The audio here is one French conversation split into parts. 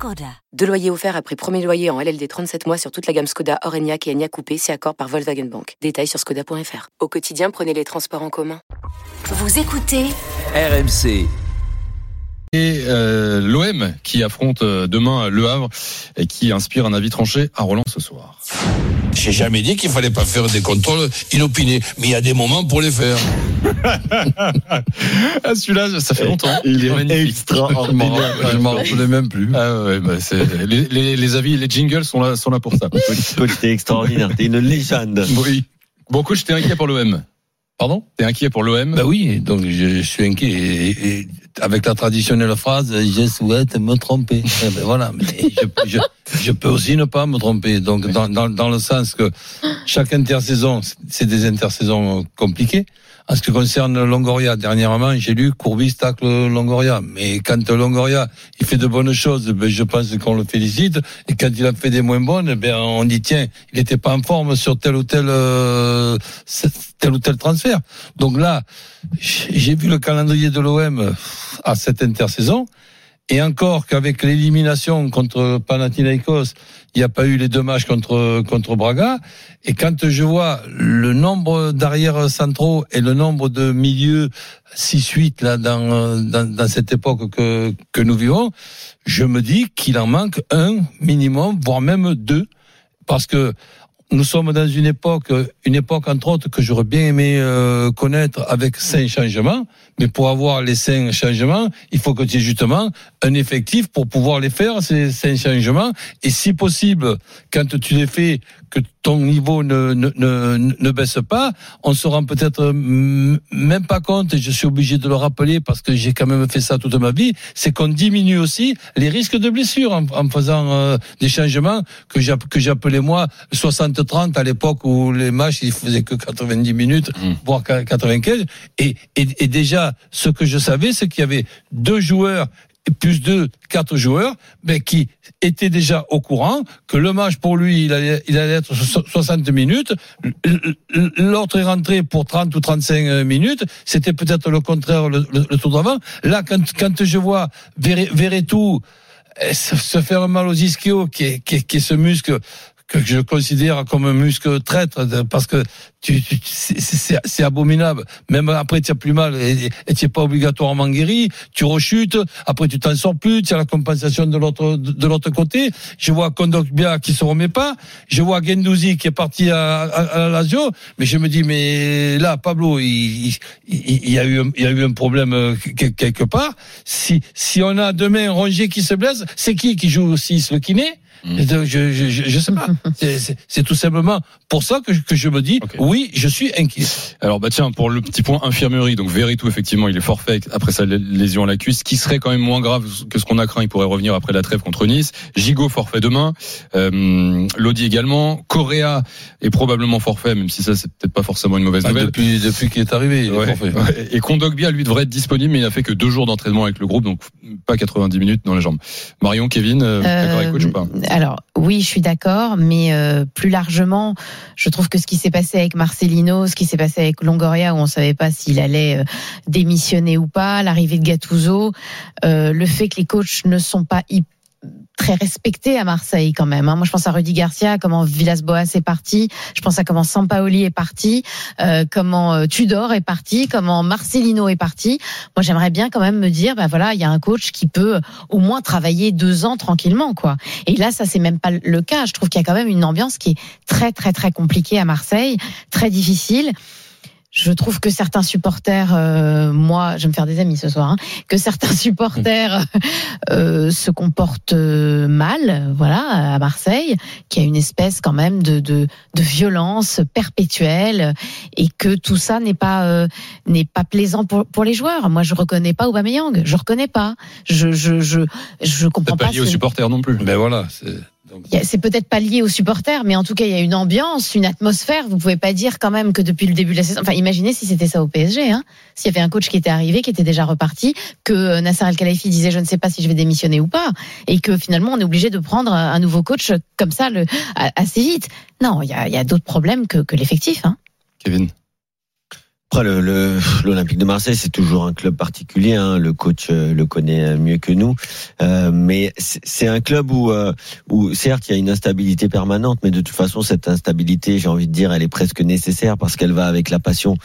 Skoda. Deux loyers offerts après premier loyer en LLD 37 mois sur toute la gamme Skoda, Orenia et Enya Coupé, c'est accord par Volkswagen Bank. Détails sur skoda.fr. Au quotidien, prenez les transports en commun. Vous écoutez RMC. Et euh, l'OM qui affronte euh, demain Le Havre et qui inspire un avis tranché à Roland ce soir. J'ai jamais dit qu'il fallait pas faire des contrôles inopinés, mais il y a des moments pour les faire. ah, celui-là, ça fait longtemps. Il est magnifique. Extraordinaire. Je m'en rappelais même plus. Ah ouais, bah c'est, les, les, les avis, les jingles sont là, sont là pour ça. Coach, t'es extraordinaire. T'es une légende. Oui. Bon, coach, t'es inquiet pour l'OM. Pardon? T'es inquiet pour l'OM Bah oui, donc je, je suis inquiet. Et, et avec la traditionnelle phrase, je souhaite me tromper. Eh ben voilà, mais je, je, je, peux aussi ne pas me tromper. Donc dans, dans, dans le sens que chaque intersaison, c'est des intersaisons compliquées. En ce qui concerne Longoria, dernièrement, j'ai lu Courbis tacle Longoria. Mais quand Longoria, il fait de bonnes choses, ben, je pense qu'on le félicite. Et quand il a fait des moins bonnes, ben, on dit, tiens, il n'était pas en forme sur tel ou tel, euh, tel ou tel transfert. Donc là, j'ai vu le calendrier de l'OM à cette intersaison. Et encore qu'avec l'élimination contre Panathinaikos, il n'y a pas eu les deux matchs contre contre Braga. Et quand je vois le nombre d'arrières centraux et le nombre de milieux 6-8 là dans, dans, dans cette époque que que nous vivons, je me dis qu'il en manque un minimum, voire même deux, parce que nous sommes dans une époque, une époque entre autres que j'aurais bien aimé euh, connaître avec cinq changements. Mais pour avoir les cinq changements, il faut que tu aies justement un effectif pour pouvoir les faire ces cinq changements. Et si possible, quand tu les fais, que ton niveau ne, ne, ne, ne baisse pas, on se rend peut-être même pas compte, et je suis obligé de le rappeler parce que j'ai quand même fait ça toute ma vie, c'est qu'on diminue aussi les risques de blessure en, en faisant euh, des changements que j'appelais moi 60-30 à l'époque où les matchs ils faisaient que 90 minutes, mmh. voire 95. Et, et, et déjà, ce que je savais, c'est qu'il y avait deux joueurs plus deux, quatre joueurs, mais qui étaient déjà au courant que le match pour lui, il allait, il allait être 60 minutes. L'autre est rentré pour 30 ou 35 minutes. C'était peut-être le contraire le, le, le tour d'avant. Là, quand, quand je vois Verretou se faire mal aux ischios, qui est, qui qui est ce muscle que je considère comme un muscle traître parce que tu, tu c'est abominable. Même après, tu as plus mal et tu n'es pas obligatoirement guéri. Tu rechutes. Après, tu t'en sors plus. Tu as la compensation de l'autre de l'autre côté. Je vois Kondogbia qui se remet pas. Je vois Gendouzi qui est parti à, à, à, la Lazio. Mais je me dis, mais là, Pablo, il, il, il, y a eu il y a eu un problème quelque part. Si si on a demain Rongier qui se blesse, c'est qui qui joue aussi le kiné? Mmh. Je, je, je, je, sais pas. C'est tout simplement pour ça que je, que je me dis okay. oui, je suis inquiet. Alors bah tiens, pour le petit point infirmerie, donc Veritou effectivement, il est forfait après sa lésion à la cuisse, qui serait quand même moins grave que ce qu'on a craint. Il pourrait revenir après la trêve contre Nice. Gigot forfait demain. Euh, Lodi également. Correa est probablement forfait, même si ça c'est peut-être pas forcément une mauvaise bah, nouvelle. Depuis depuis qu'il est arrivé, il ouais, est forfait. Ouais. Et Kondogbia lui devrait être disponible, mais il a fait que deux jours d'entraînement avec le groupe, donc pas 90 minutes dans les jambes. Marion, Kevin, euh, d'accord avec coach ou pas? Alors oui, je suis d'accord, mais euh, plus largement, je trouve que ce qui s'est passé avec Marcelino, ce qui s'est passé avec Longoria, où on savait pas s'il allait euh, démissionner ou pas, l'arrivée de Gattuso, euh, le fait que les coachs ne sont pas hyper très respecté à Marseille quand même. Hein. Moi, je pense à Rudy Garcia, comment Villas-Boas est parti. Je pense à comment Sampaoli est parti, euh, comment euh, Tudor est parti, comment Marcelino est parti. Moi, j'aimerais bien quand même me dire, ben voilà, il y a un coach qui peut au moins travailler deux ans tranquillement, quoi. Et là, ça c'est même pas le cas. Je trouve qu'il y a quand même une ambiance qui est très très très compliquée à Marseille, très difficile je trouve que certains supporters, euh, moi, je vais me faire des amis ce soir, hein, que certains supporters euh, se comportent euh, mal, voilà, à Marseille, qu'il y a une espèce quand même de, de, de violence perpétuelle et que tout ça n'est pas euh, n'est pas plaisant pour, pour les joueurs. Moi, je reconnais pas Aubameyang, je reconnais pas, je je je je comprends pas. Pas lié aux supporters non plus. Ben voilà. C'est peut-être pas lié aux supporters, mais en tout cas, il y a une ambiance, une atmosphère. Vous pouvez pas dire quand même que depuis le début de la saison. Enfin, imaginez si c'était ça au PSG. Hein. S'il y avait un coach qui était arrivé, qui était déjà reparti, que euh, Nasser Al Khelaifi disait je ne sais pas si je vais démissionner ou pas, et que finalement on est obligé de prendre un nouveau coach comme ça le, assez vite. Non, il y a, y a d'autres problèmes que, que l'effectif. Hein. Kevin. Après, l'Olympique de Marseille, c'est toujours un club particulier. hein. Le coach euh, le connaît mieux que nous, Euh, mais c'est un club où, euh, où certes, il y a une instabilité permanente, mais de toute façon, cette instabilité, j'ai envie de dire, elle est presque nécessaire parce qu'elle va avec la passion.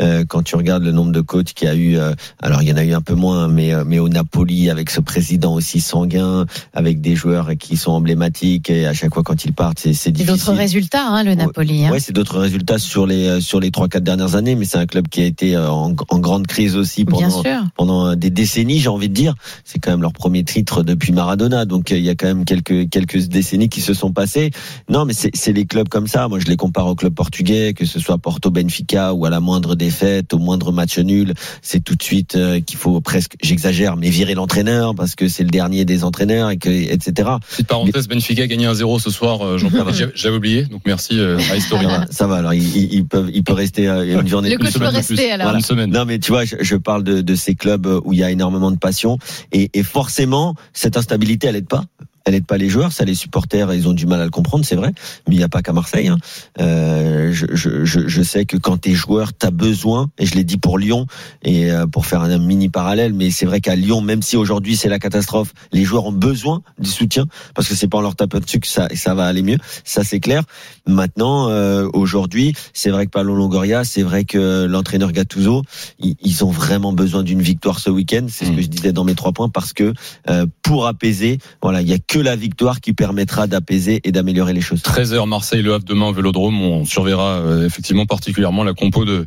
Euh, quand tu regardes le nombre de coachs qu'il y a eu, euh, alors il y en a eu un peu moins, mais euh, mais au Napoli, avec ce président aussi sanguin, avec des joueurs qui sont emblématiques, et à chaque fois quand ils partent, c'est c'est C'est difficile. d'autres résultats, hein, le Napoli. Hein. Ouais, c'est d'autres résultats sur les euh, sur les trois quatre dernières années, mais c'est un club qui a été euh, en, en grande crise aussi pendant pendant des décennies, j'ai envie de dire. C'est quand même leur premier titre depuis Maradona, donc euh, il y a quand même quelques quelques décennies qui se sont passées. Non, mais c'est c'est les clubs comme ça. Moi, je les compare aux clubs portugais, que ce soit Porto, Benfica, ou à la moindre défaite, au moindre match nul, c'est tout de suite euh, qu'il faut presque, j'exagère, mais virer l'entraîneur parce que c'est le dernier des entraîneurs et que etc. Petite parenthèse, Benfica a gagné 1-0 ce soir, euh, Jean-Pierre. J'avais- oublié, donc merci euh, à Historia. Ça va, alors il, il, peut il peut rester euh, une journée Le de plus. Coach peut semaine de rester plus. alors. Une semaine. Non, mais tu vois, je, je parle de, de ces clubs où il y a énormément de passion et, et forcément, cette instabilité, elle aide pas. Elle aide pas les joueurs, ça les supporters, ils ont du mal à le comprendre, c'est vrai. Mais il n'y a pas qu'à Marseille. Hein. Euh, je, je, je, je sais que quand t'es joueur, t'as besoin, et je l'ai dit pour Lyon et euh, pour faire un mini parallèle, mais c'est vrai qu'à Lyon, même si aujourd'hui c'est la catastrophe, les joueurs ont besoin du soutien parce que c'est pas en leur tapant dessus que ça, ça va aller mieux. Ça c'est clair. Maintenant, euh, aujourd'hui, c'est vrai que Paulo Longoria, c'est vrai que l'entraîneur Gattuso, ils, ils ont vraiment besoin d'une victoire ce week-end. C'est ce Mm. que je disais dans mes trois points parce que euh, pour apaiser, voilà, il y a que la victoire qui permettra d'apaiser et d'améliorer les choses. 13h Marseille Le Havre demain au Vélodrome on surveillera euh, effectivement particulièrement la compo de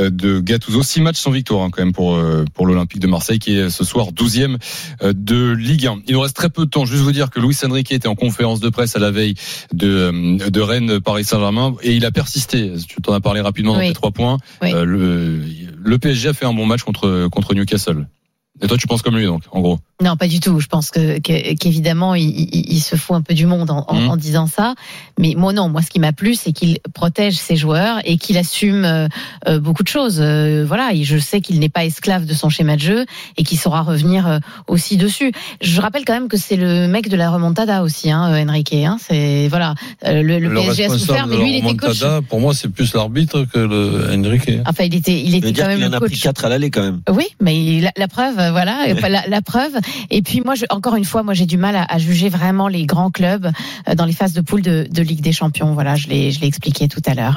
euh, de Gattuso. Six matchs sans victoire hein, quand même pour euh, pour l'Olympique de Marseille qui est ce soir 12e euh, de Ligue 1 il nous reste très peu de temps. Juste vous dire que Luis Enrique était en conférence de presse à la veille de euh, de Rennes Paris Saint-Germain et il a persisté. Tu t'en as parlé rapidement dans Oui. tes trois points. Oui. Euh, le le PSG a fait un bon match contre contre Newcastle. Et toi tu penses comme lui donc en gros? Non, pas du tout. Je pense que qu'évidemment il, il- il se fout un peu du monde en, en- Mhm. en disant ça. Mais moi non, moi ce qui m'a plu, c'est qu'il protège ses joueurs et qu'il assume euh, euh, beaucoup de choses. Euh, voilà, et je sais qu'il n'est pas esclave de son schéma de jeu et qu'il saura revenir euh, aussi dessus. Je rappelle quand même que c'est le mec de la remontada aussi, hein, euh, Enrique. Hein, c'est voilà, euh, le, le PSG a souffert, mais de lui il la était coach. remontada, Pour moi, c'est plus l'arbitre que le Enrique. Enfin, il était, il était quand qu'il même en le a pris quatre à l'aller quand même. Oui, mais la, la preuve, voilà, la preuve. Et puis moi, je, encore une fois, moi j'ai du mal à, juger vraiment les grands clubs euh, dans les phases de poule de, de Ligue des Champions. Voilà, je l'ai expliqué tout à l'heure.